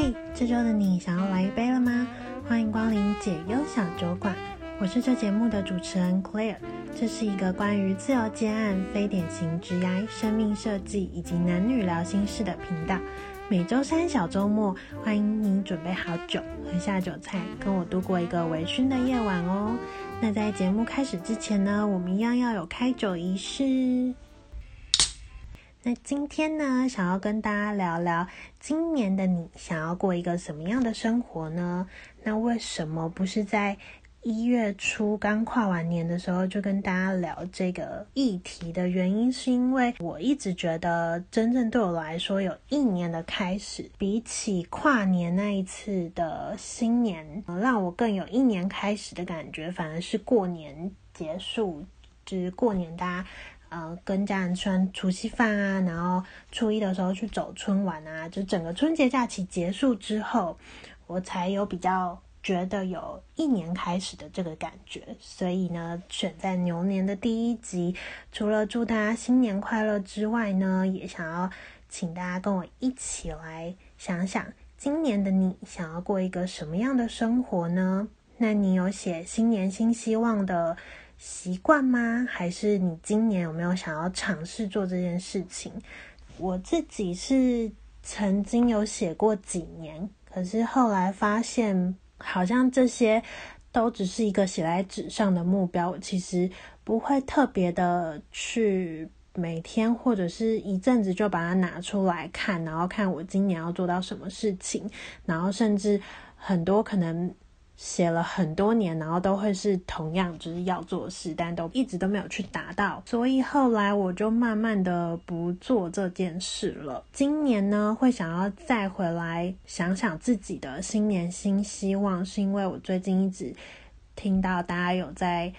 嘿，这周的你想要来一杯了吗？欢迎光临解忧小酒馆，我是这节目的主持人 Claire。这是一个关于自由接案、非典型职涯、生命设计以及男女聊心事的频道。每周三小周末，欢迎你准备好酒和下酒菜，跟我度过一个微醺的夜晚哦。那在节目开始之前呢，我们一样要有开酒仪式。那今天呢，想要跟大家聊聊，今年的你想要过一个什么样的生活呢？那为什么不是在一月初刚跨完年的时候就跟大家聊这个议题的原因，是因为我一直觉得，真正对我来说，有一年的开始，比起跨年那一次的新年，让我更有一年开始的感觉，反而是过年结束，就是过年大家。呃，跟家人吃完除夕饭啊，然后初一的时候去走春晚啊，就整个春节假期结束之后，我才有比较觉得有一年开始的这个感觉。所以呢，选在牛年的第一集，除了祝大家新年快乐之外呢，也想要请大家跟我一起来想想，今年的你想要过一个什么样的生活呢？那你有写新年新希望的习惯吗？还是你今年有没有想要尝试做这件事情？我自己是曾经有写过几年，可是后来发现好像这些都只是一个写在纸上的目标，其实不会特别的去每天或者是一阵子就把它拿出来看，然后看我今年要做到什么事情，然后甚至很多可能。写了很多年，然后都会是同样就是要做事，但都一直都没有去达到，所以后来我就慢慢的不做这件事了。今年呢，会想要再回来想想自己的新年新希望，是因为我最近一直听到大家有在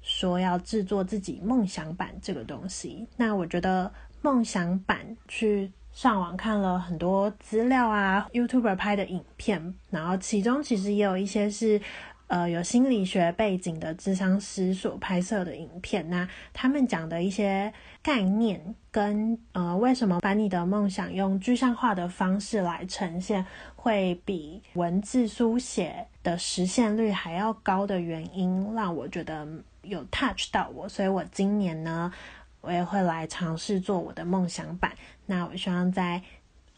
说要制作自己梦想版这个东西，那我觉得梦想版去。上网看了很多资料啊，YouTuber 拍的影片，然后其中其实也有一些是，呃，有心理学背景的智商师所拍摄的影片。那他们讲的一些概念跟呃，为什么把你的梦想用具象化的方式来呈现，会比文字书写的实现率还要高的原因，让我觉得有 touch 到我。所以我今年呢，我也会来尝试做我的梦想版。那我希望在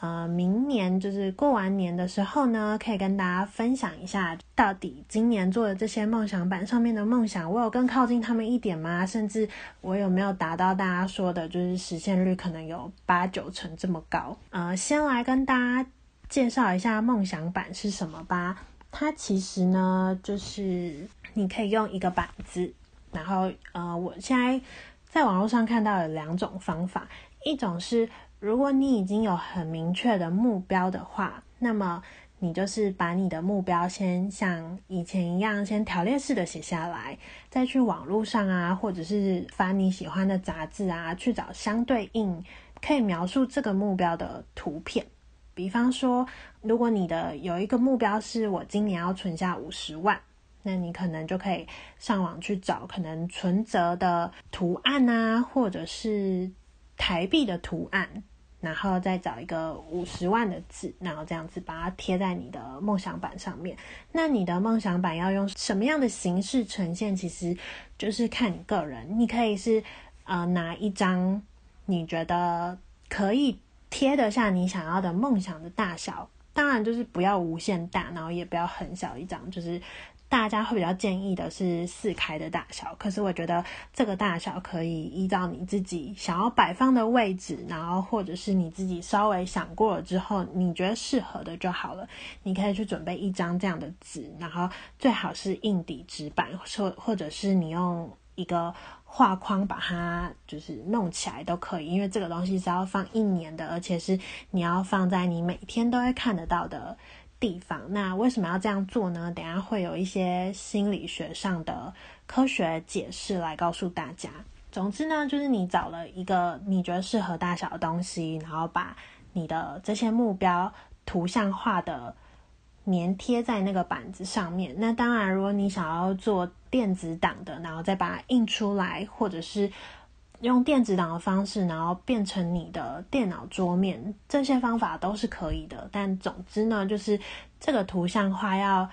呃明年，就是过完年的时候呢，可以跟大家分享一下，到底今年做的这些梦想版上面的梦想，我有更靠近他们一点吗？甚至我有没有达到大家说的，就是实现率可能有八九成这么高？呃，先来跟大家介绍一下梦想版是什么吧。它其实呢，就是你可以用一个板子，然后呃，我现在。在网络上看到有两种方法，一种是如果你已经有很明确的目标的话，那么你就是把你的目标先像以前一样，先条列式的写下来，再去网络上啊，或者是翻你喜欢的杂志啊，去找相对应可以描述这个目标的图片。比方说，如果你的有一个目标是我今年要存下五十万。那你可能就可以上网去找可能存折的图案啊，或者是台币的图案，然后再找一个五十万的字，然后这样子把它贴在你的梦想板上面。那你的梦想板要用什么样的形式呈现，其实就是看你个人。你可以是呃拿一张你觉得可以贴得下你想要的梦想的大小，当然就是不要无限大，然后也不要很小一张，就是。大家会比较建议的是四开的大小，可是我觉得这个大小可以依照你自己想要摆放的位置，然后或者是你自己稍微想过了之后，你觉得适合的就好了。你可以去准备一张这样的纸，然后最好是硬底纸板，或或者是你用一个画框把它就是弄起来都可以，因为这个东西是要放一年的，而且是你要放在你每天都会看得到的地方，那为什么要这样做呢？等下会有一些心理学上的科学解释来告诉大家。总之呢，就是你找了一个你觉得适合大小的东西，然后把你的这些目标图像化的粘贴在那个板子上面。那当然，如果你想要做电子档的，然后再把它印出来，或者是用电子档的方式，然后变成你的电脑桌面，这些方法都是可以的。但总之呢，就是这个图像化要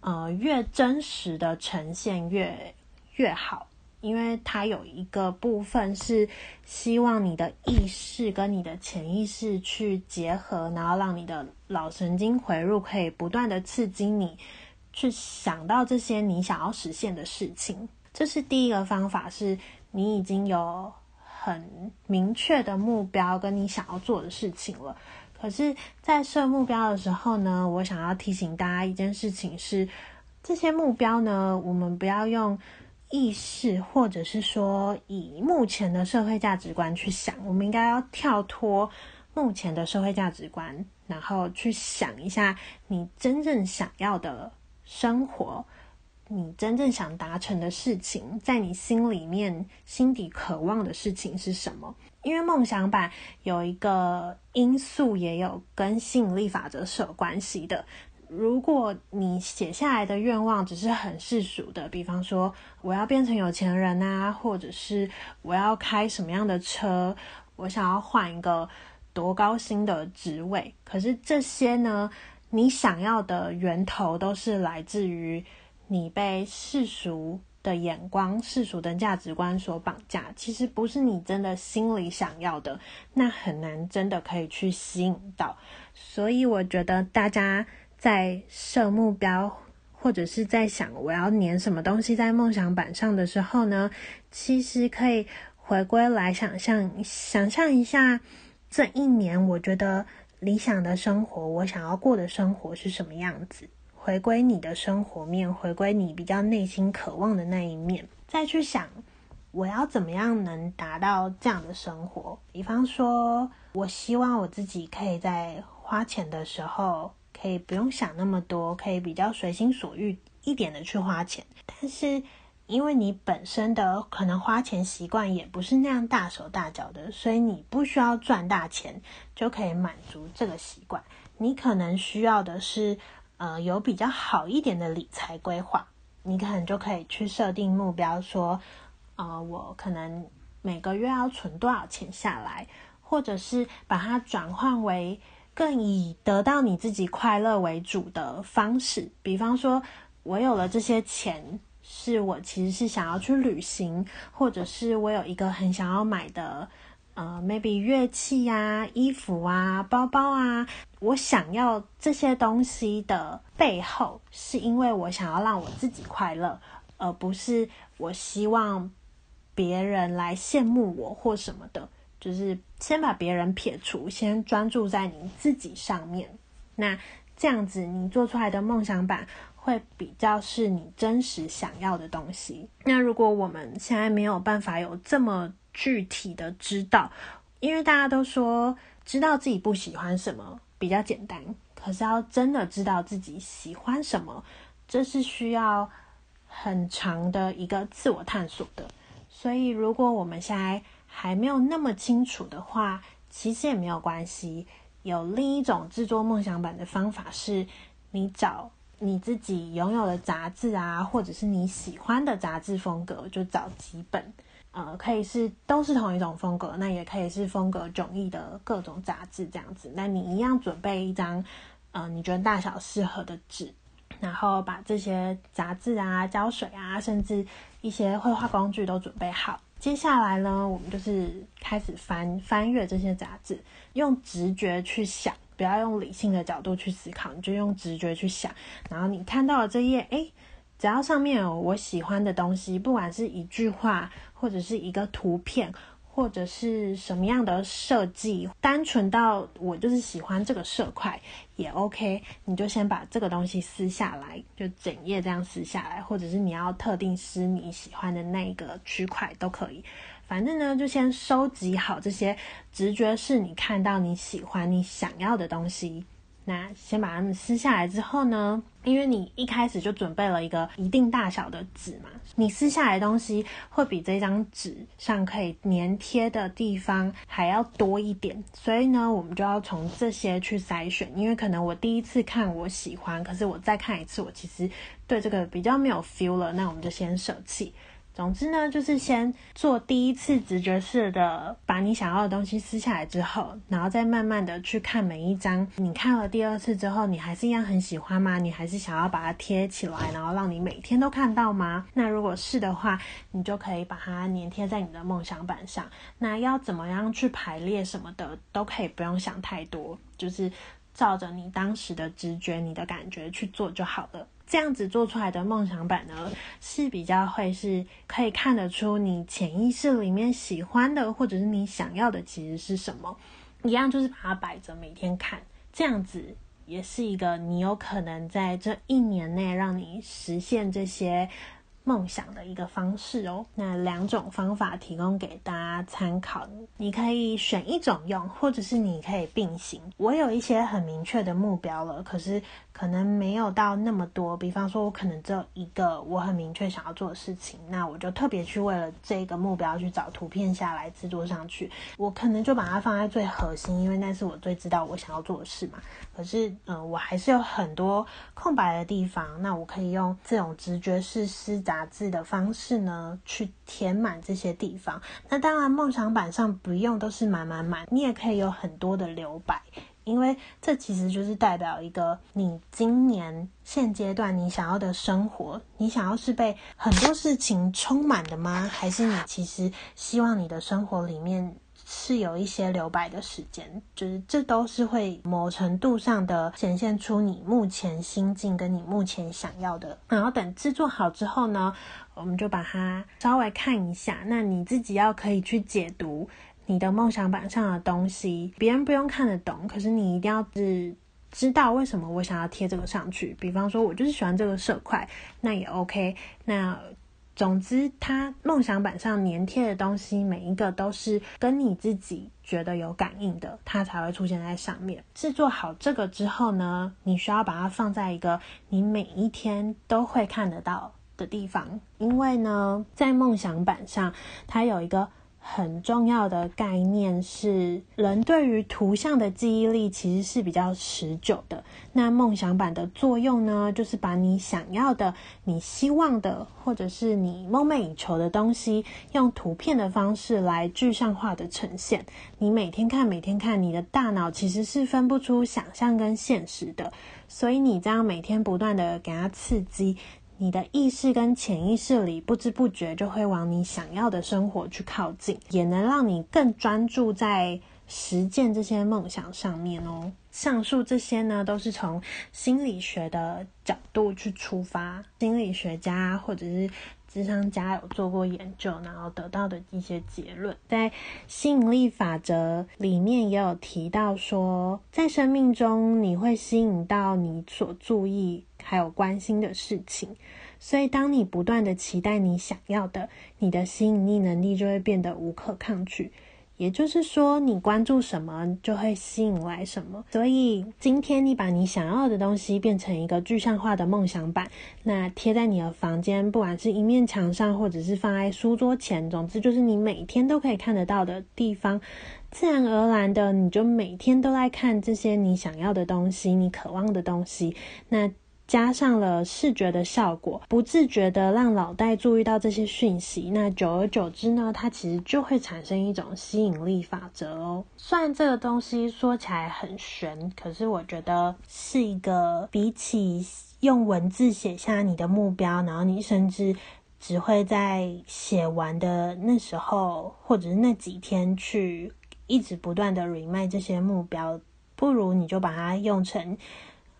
呃越真实的呈现越越好，因为它有一个部分是希望你的意识跟你的潜意识去结合，然后让你的脑神经回路可以不断的刺激你去想到这些你想要实现的事情。这是第一个方法是。你已经有很明确的目标跟你想要做的事情了，可是，在设目标的时候呢，我想要提醒大家一件事情是，这些目标呢，我们不要用意识或者是说以目前的社会价值观去想，我们应该要跳脱目前的社会价值观，然后去想一下你真正想要的生活。你真正想达成的事情，在你心里面心底渴望的事情是什么？因为梦想版有一个因素，也有跟吸引力法则是有关系的。如果你写下来的愿望只是很世俗的，比方说我要变成有钱人啊，或者是我要开什么样的车，我想要换一个多高薪的职位，可是这些呢，你想要的源头都是来自于。你被世俗的眼光、世俗的价值观所绑架，其实不是你真的心里想要的，那很难真的可以去吸引到。所以我觉得大家在设目标，或者是在想我要粘什么东西在梦想板上的时候呢，其实可以回归来想象，想象一下这一年，我觉得理想的生活，我想要过的生活是什么样子。回归你的生活面，回归你比较内心渴望的那一面，再去想我要怎么样能达到这样的生活。比方说，我希望我自己可以在花钱的时候，可以不用想那么多，可以比较随心所欲一点的去花钱。但是，因为你本身的可能花钱习惯也不是那样大手大脚的，所以你不需要赚大钱就可以满足这个习惯。你可能需要的是。呃，有比较好一点的理财规划，你可能就可以去设定目标，说，呃，我可能每个月要存多少钱下来，或者是把它转换为更以得到你自己快乐为主的方式。比方说，我有了这些钱，是我其实是想要去旅行，或者是我有一个很想要买的。呃，maybe 乐器啊、衣服啊、包包啊，我想要这些东西的背后，是因为我想要让我自己快乐，而不是我希望别人来羡慕我或什么的。就是先把别人撇除，先专注在你自己上面。那这样子，你做出来的梦想版会比较是你真实想要的东西。那如果我们现在没有办法有这么具体的知道，因为大家都说知道自己不喜欢什么比较简单，可是要真的知道自己喜欢什么，这是需要很长的一个自我探索的。所以，如果我们现在还没有那么清楚的话，其实也没有关系。有另一种制作梦想版的方法是，你找你自己拥有的杂志啊，或者是你喜欢的杂志风格，就找几本。呃，可以是都是同一种风格，那也可以是风格迥异的各种杂志这样子。那你一样准备一张，呃，你觉得大小适合的纸，然后把这些杂志啊、胶水啊，甚至一些绘画工具都准备好。接下来呢，我们就是开始翻翻阅这些杂志，用直觉去想，不要用理性的角度去思考，你就用直觉去想。然后你看到了这页，诶，只要上面有我喜欢的东西，不管是一句话。或者是一个图片，或者是什么样的设计，单纯到我就是喜欢这个色块也 OK，你就先把这个东西撕下来，就整页这样撕下来，或者是你要特定撕你喜欢的那个区块都可以，反正呢就先收集好这些直觉是你看到你喜欢你想要的东西。那先把它们撕下来之后呢，因为你一开始就准备了一个一定大小的纸嘛，你撕下来的东西会比这张纸上可以粘贴的地方还要多一点，所以呢，我们就要从这些去筛选。因为可能我第一次看我喜欢，可是我再看一次，我其实对这个比较没有 feel 了，那我们就先舍弃。总之呢，就是先做第一次直觉式的，把你想要的东西撕下来之后，然后再慢慢的去看每一张。你看了第二次之后，你还是一样很喜欢吗？你还是想要把它贴起来，然后让你每天都看到吗？那如果是的话，你就可以把它粘贴在你的梦想板上。那要怎么样去排列什么的，都可以不用想太多，就是照着你当时的直觉、你的感觉去做就好了。这样子做出来的梦想版呢，是比较会是可以看得出你潜意识里面喜欢的，或者是你想要的其实是什么。一样就是把它摆着，每天看，这样子也是一个你有可能在这一年内让你实现这些。梦想的一个方式哦，那两种方法提供给大家参考，你可以选一种用，或者是你可以并行。我有一些很明确的目标了，可是可能没有到那么多。比方说，我可能只有一个我很明确想要做的事情，那我就特别去为了这个目标去找图片下来制作上去。我可能就把它放在最核心，因为那是我最知道我想要做的事嘛。可是，嗯、我还是有很多空白的地方，那我可以用这种直觉式施展。打字的方式呢，去填满这些地方。那当然，梦想板上不用都是满满满，你也可以有很多的留白，因为这其实就是代表一个你今年现阶段你想要的生活。你想要是被很多事情充满的吗？还是你其实希望你的生活里面？是有一些留白的时间，就是这都是会某程度上的显现出你目前心境跟你目前想要的。然后等制作好之后呢，我们就把它稍微看一下。那你自己要可以去解读你的梦想板上的东西，别人不用看得懂，可是你一定要是知道为什么我想要贴这个上去。比方说，我就是喜欢这个色块，那也 OK。那总之，它梦想板上粘贴的东西，每一个都是跟你自己觉得有感应的，它才会出现在上面。制作好这个之后呢，你需要把它放在一个你每一天都会看得到的地方，因为呢，在梦想板上，它有一个。很重要的概念是，人对于图像的记忆力其实是比较持久的。那梦想板的作用呢，就是把你想要的、你希望的，或者是你梦寐以求的东西，用图片的方式来具象化的呈现。你每天看，每天看，你的大脑其实是分不出想象跟现实的。所以你这样每天不断的给它刺激。你的意识跟潜意识里不知不觉就会往你想要的生活去靠近，也能让你更专注在实践这些梦想上面哦。上述这些呢，都是从心理学的角度去出发，心理学家或者是智商家有做过研究，然后得到的一些结论。在吸引力法则里面也有提到说，在生命中你会吸引到你所注意。还有关心的事情，所以当你不断的期待你想要的，你的吸引力能力就会变得无可抗拒。也就是说，你关注什么，就会吸引来什么。所以今天你把你想要的东西变成一个具象化的梦想板，那贴在你的房间，不管是一面墙上，或者是放在书桌前，总之就是你每天都可以看得到的地方。自然而然的，你就每天都在看这些你想要的东西，你渴望的东西。那加上了视觉的效果，不自觉的让脑袋注意到这些讯息，那久而久之呢，它其实就会产生一种吸引力法则哦。虽然这个东西说起来很玄，可是我觉得是一个比起用文字写下你的目标，然后你甚至只会在写完的那时候，或者是那几天去一直不断的 remind 这些目标，不如你就把它用成。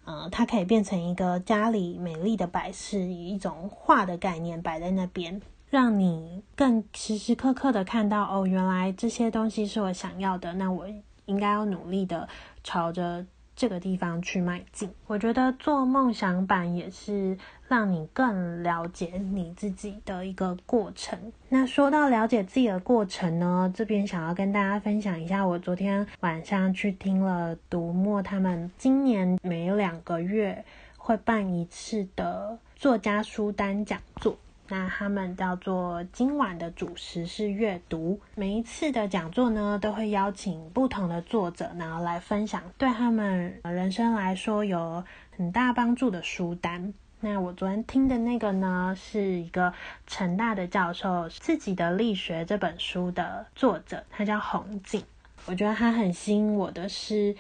呃，它可以变成一个家里美丽的摆饰，以一种画的概念摆在那边，让你更时时刻刻的看到哦，原来这些东西是我想要的，那我应该要努力的朝着这个地方去迈进。我觉得做梦想版也是让你更了解你自己的一个过程。那说到了解自己的过程呢，这边想要跟大家分享一下，我昨天晚上去听了读墨他们今年每两个月会办一次的作家书单讲座。那他们叫做今晚的主食是阅读。每一次的讲座呢，都会邀请不同的作者，然后来分享对他们人生来说有很大帮助的书单。那我昨天听的那个呢，是一个成大的教授自己的力学这本书的作者，他叫洪静。我觉得他很吸引我的是，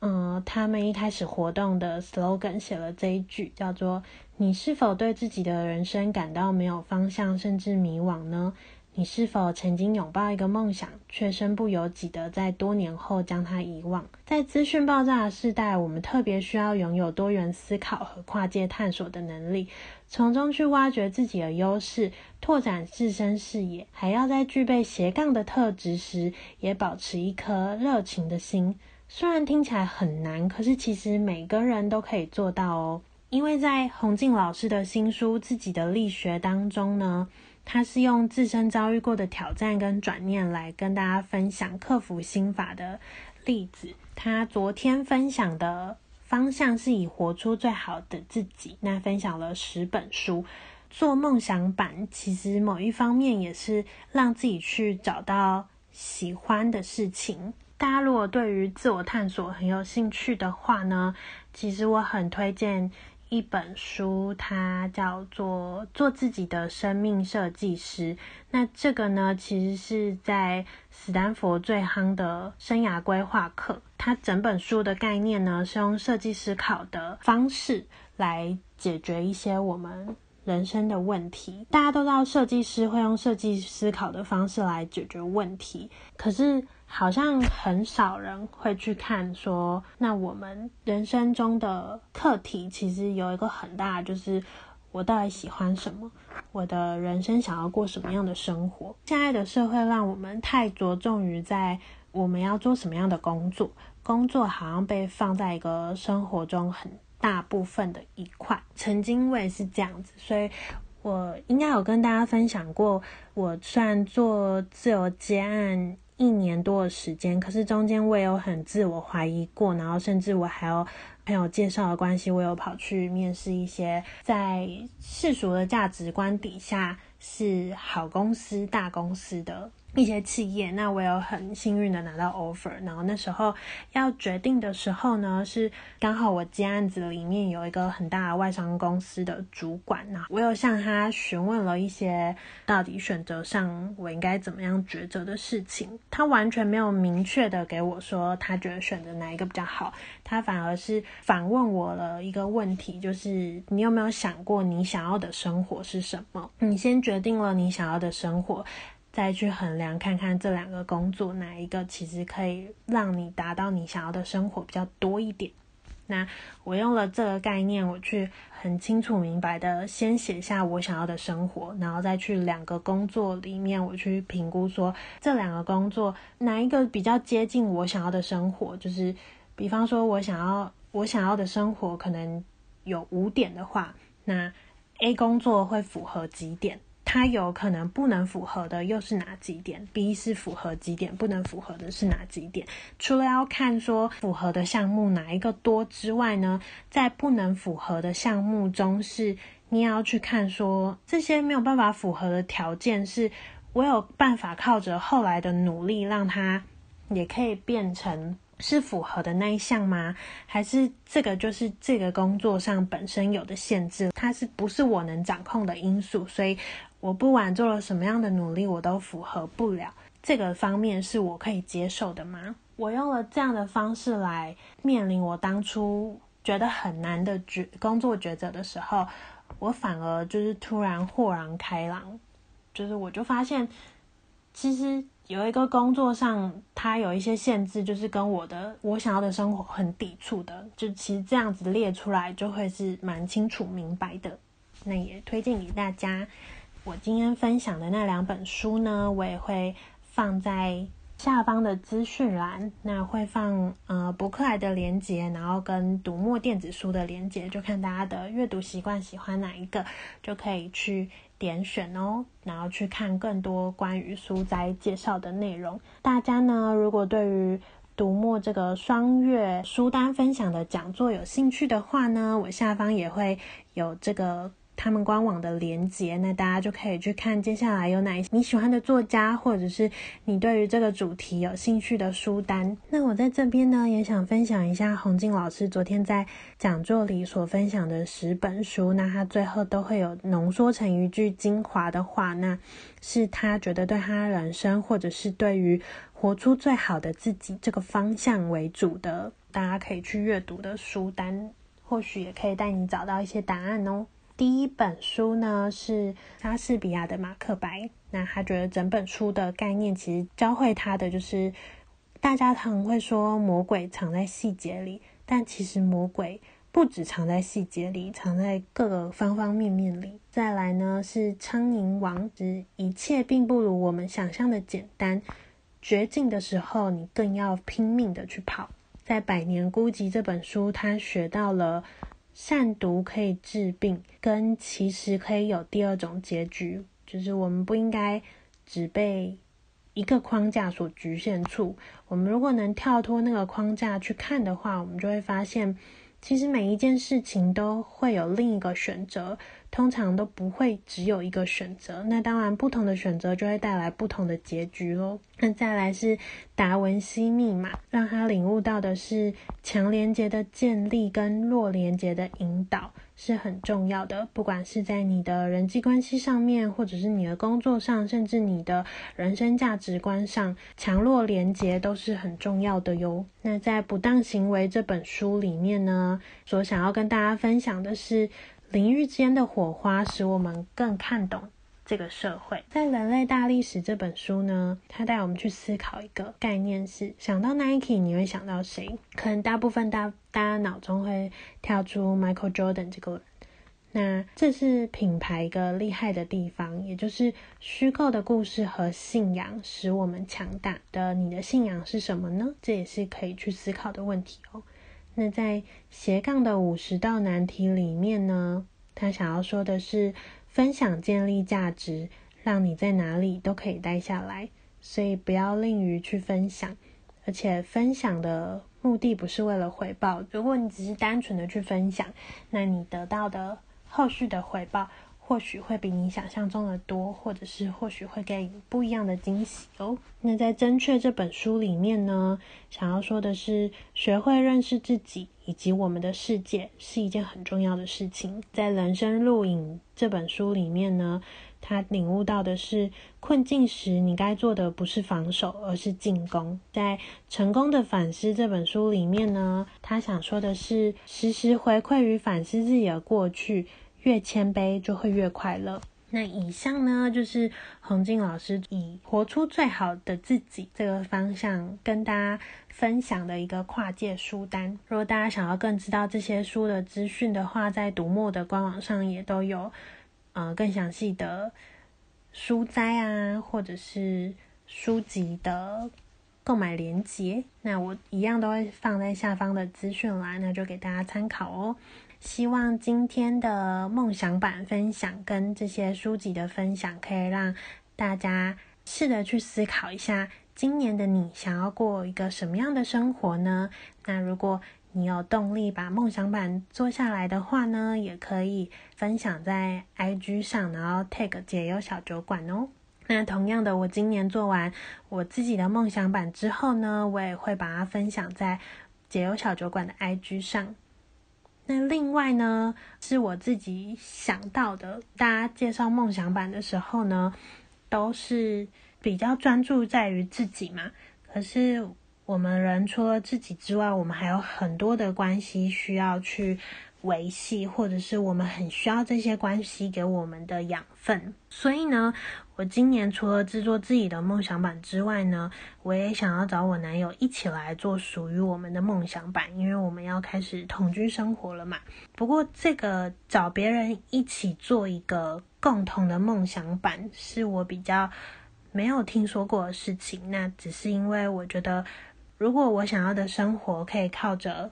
嗯，他们一开始活动的 slogan 写了这一句，叫做“你是否对自己的人生感到没有方向，甚至迷惘呢？”你是否曾经拥抱一个梦想，却身不由己的在多年后将它遗忘？在资讯爆炸的时代，我们特别需要拥有多元思考和跨界探索的能力，从中去挖掘自己的优势，拓展自身视野，还要在具备斜杠的特质时，也保持一颗热情的心。虽然听起来很难，可是其实每个人都可以做到哦。因为在洪静老师的新书《自己的力学》当中呢。他是用自身遭遇过的挑战跟转念来跟大家分享克服心法的例子。他昨天分享的方向是以活出最好的自己。那分享了十本书，做梦想版，其实某一方面也是让自己去找到喜欢的事情。大家如果对于自我探索很有兴趣的话呢，其实我很推荐。一本书，它叫做《做自己的生命设计师》。那这个呢，其实是在史丹佛最夯的生涯规划课。它整本书的概念呢，是用设计思考的方式来解决一些我们人生的问题。大家都知道，设计师会用设计思考的方式来解决问题，可是，好像很少人会去看说，那我们人生中的课题其实有一个很大，就是我到底喜欢什么，我的人生想要过什么样的生活。现在的社会让我们太着重于在我们要做什么样的工作，工作好像被放在一个生活中很大部分的一块。曾经我也是这样子，所以我应该有跟大家分享过，我虽然做自由接案。一年多的时间，可是中间我也有很自我怀疑过，然后甚至我还有朋友介绍的关系，我有跑去面试一些在世俗的价值观底下是好公司、大公司的。一些企业，那我有很幸运的拿到 offer，然后那时候要决定的时候呢，是刚好我接案子里面有一个很大的外商公司的主管，我有向他询问了一些到底选择上我应该怎么样抉择的事情，他完全没有明确的给我说他觉得选择哪一个比较好，他反而是反问我了一个问题，就是你有没有想过你想要的生活是什么？你先决定了你想要的生活。再去衡量看看这两个工作哪一个其实可以让你达到你想要的生活比较多一点。那我用了这个概念，我去很清楚明白的先写下我想要的生活，然后再去两个工作里面我去评估说这两个工作哪一个比较接近我想要的生活。就是比方说我想要我想要的生活可能有五点的话，那 A 工作会符合几点？它有可能不能符合的又是哪几点？B 是符合几点，不能符合的是哪几点？除了要看说符合的项目哪一个多之外呢，在不能符合的项目中是，你也要去看说这些没有办法符合的条件，是我有办法靠着后来的努力让它也可以变成。是符合的那一项吗？还是这个就是这个工作上本身有的限制？它是不是我能掌控的因素？所以我不管做了什么样的努力，我都符合不了这个方面，是我可以接受的吗？我用了这样的方式来面临我当初觉得很难的抉工作抉择的时候，我反而就是突然豁然开朗，就是我就发现其实。有一个工作上，它有一些限制，就是跟我的我想要的生活很抵触的。就其实这样子列出来，就会是蛮清楚明白的。那也推荐给大家。我今天分享的那两本书呢，我也会放在下方的资讯栏。那会放呃博客来的连接，然后跟读墨电子书的连接，就看大家的阅读习惯喜欢哪一个，就可以去。点选哦，然后去看更多关于书斋介绍的内容。大家呢，如果对于读墨这个双月书单分享的讲座有兴趣的话呢，我下方也会有这个他们官网的连接，那大家就可以去看接下来有哪一些你喜欢的作家，或者是你对于这个主题有兴趣的书单。那我在这边呢，也想分享一下洪静老师昨天在讲座里所分享的十本书，那他最后都会有浓缩成一句精华的话，那是他觉得对他人生，或者是对于活出最好的自己这个方向为主的，大家可以去阅读的书单，或许也可以带你找到一些答案哦。第一本书呢是莎士比亚的《马克白》，那他觉得整本书的概念其实教会他的就是，大家常会说魔鬼藏在细节里，但其实魔鬼不止藏在细节里，藏在各个方方面面里。再来呢是《苍蝇王子》，一切并不如我们想象的简单，绝境的时候你更要拼命的去跑。在《百年孤寂》这本书，他学到了。善毒可以治病，跟其实可以有第二种结局，就是我们不应该只被一个框架所局限住。我们如果能跳脱那个框架去看的话，我们就会发现，其实每一件事情都会有另一个选择。通常都不会只有一个选择，那当然不同的选择就会带来不同的结局咯。那再来是达文西密码，让他领悟到的是强连结的建立跟弱连结的引导是很重要的，不管是在你的人际关系上面，或者是你的工作上，甚至你的人生价值观上，强弱连结都是很重要的哟。那在不当行为这本书里面呢，所想要跟大家分享的是。领域间的火花使我们更看懂这个社会。在《人类大历史》这本书呢，它带我们去思考一个概念是：想到 Nike，你会想到谁？可能大部分大大家脑中会跳出 Michael Jordan 这个人。那这是品牌一个厉害的地方，也就是虚构的故事和信仰使我们强大的。你的信仰是什么呢？这也是可以去思考的问题哦。那在斜杠的五十道难题里面呢，他想要说的是，分享建立价值，让你在哪里都可以待下来。所以不要吝于去分享，而且分享的目的不是为了回报。如果你只是单纯的去分享，那你得到的后续的回报。或许会比你想象中的多，或者是或许会给你不一样的惊喜哦。那在《真确》这本书里面呢，想要说的是，学会认识自己以及我们的世界是一件很重要的事情。在《人生录影》这本书里面呢，他领悟到的是，困境时你该做的不是防守，而是进攻。在《成功的反思》这本书里面呢，他想说的是，时时回馈与反思自己的过去。越谦卑就会越快乐。那以上呢，就是洪静老师以活出最好的自己这个方向跟大家分享的一个跨界书单。如果大家想要更知道这些书的资讯的话，在读墨的官网上也都有，呃，更详细的书摘啊，或者是书籍的购买链接。那我一样都会放在下方的资讯栏，那就给大家参考哦。希望今天的梦想版分享跟这些书籍的分享，可以让大家试着去思考一下，今年的你想要过一个什么样的生活呢？那如果你有动力把梦想版做下来的话呢，也可以分享在 IG 上，然后 tag 解忧小酒馆哦。那同样的，我今年做完我自己的梦想版之后呢，我也会把它分享在解忧小酒馆的 IG 上。那另外呢，是我自己想到的。大家介绍梦想版的时候呢，都是比较专注在于自己嘛。可是我们人除了自己之外，我们还有很多的关系需要去维系，或者是我们很需要这些关系给我们的养分。所以呢，我今年除了制作自己的梦想版之外呢，我也想要找我男友一起来做属于我们的梦想版，因为我们要开始同居生活了嘛。不过这个找别人一起做一个共同的梦想版，是我比较没有听说过的事情。那只是因为我觉得，如果我想要的生活可以靠着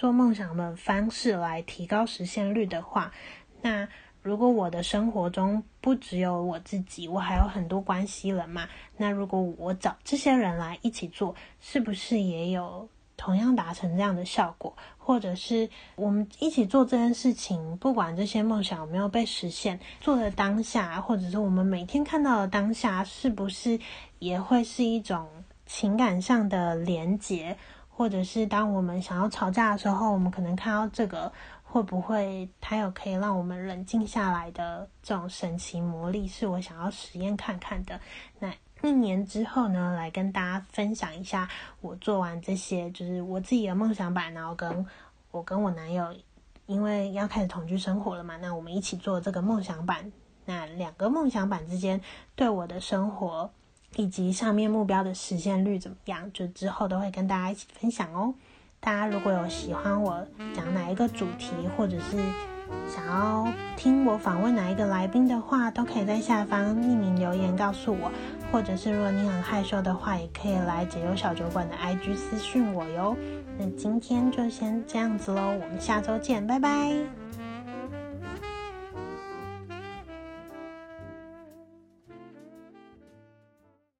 做梦想的方式来提高实现率的话，那如果我的生活中不只有我自己，我还有很多关系人嘛，那如果我找这些人来一起做，是不是也有同样达成这样的效果，或者是我们一起做这件事情，不管这些梦想有没有被实现，做的当下，或者是我们每天看到的当下，是不是也会是一种情感上的连结？或者是当我们想要吵架的时候，我们可能看到这个，会不会它有可以让我们冷静下来的这种神奇魔力，是我想要实验看看的。那。一年之后呢，来跟大家分享一下我做完这些，就是我自己的梦想版，然后跟我跟我男友，因为要开始同居生活了嘛，那我们一起做这个梦想版。那两个梦想版之间对我的生活以及上面目标的实现率怎么样，就之后都会跟大家一起分享哦。大家如果有喜欢我讲哪一个主题，或者是想要听我访问哪一个来宾的话，都可以在下方匿名留言告诉我。或者是如果你很害羞的话，也可以来解忧小酒馆的 IG 私讯我哟。那今天就先这样子喽，我们下周见，拜拜。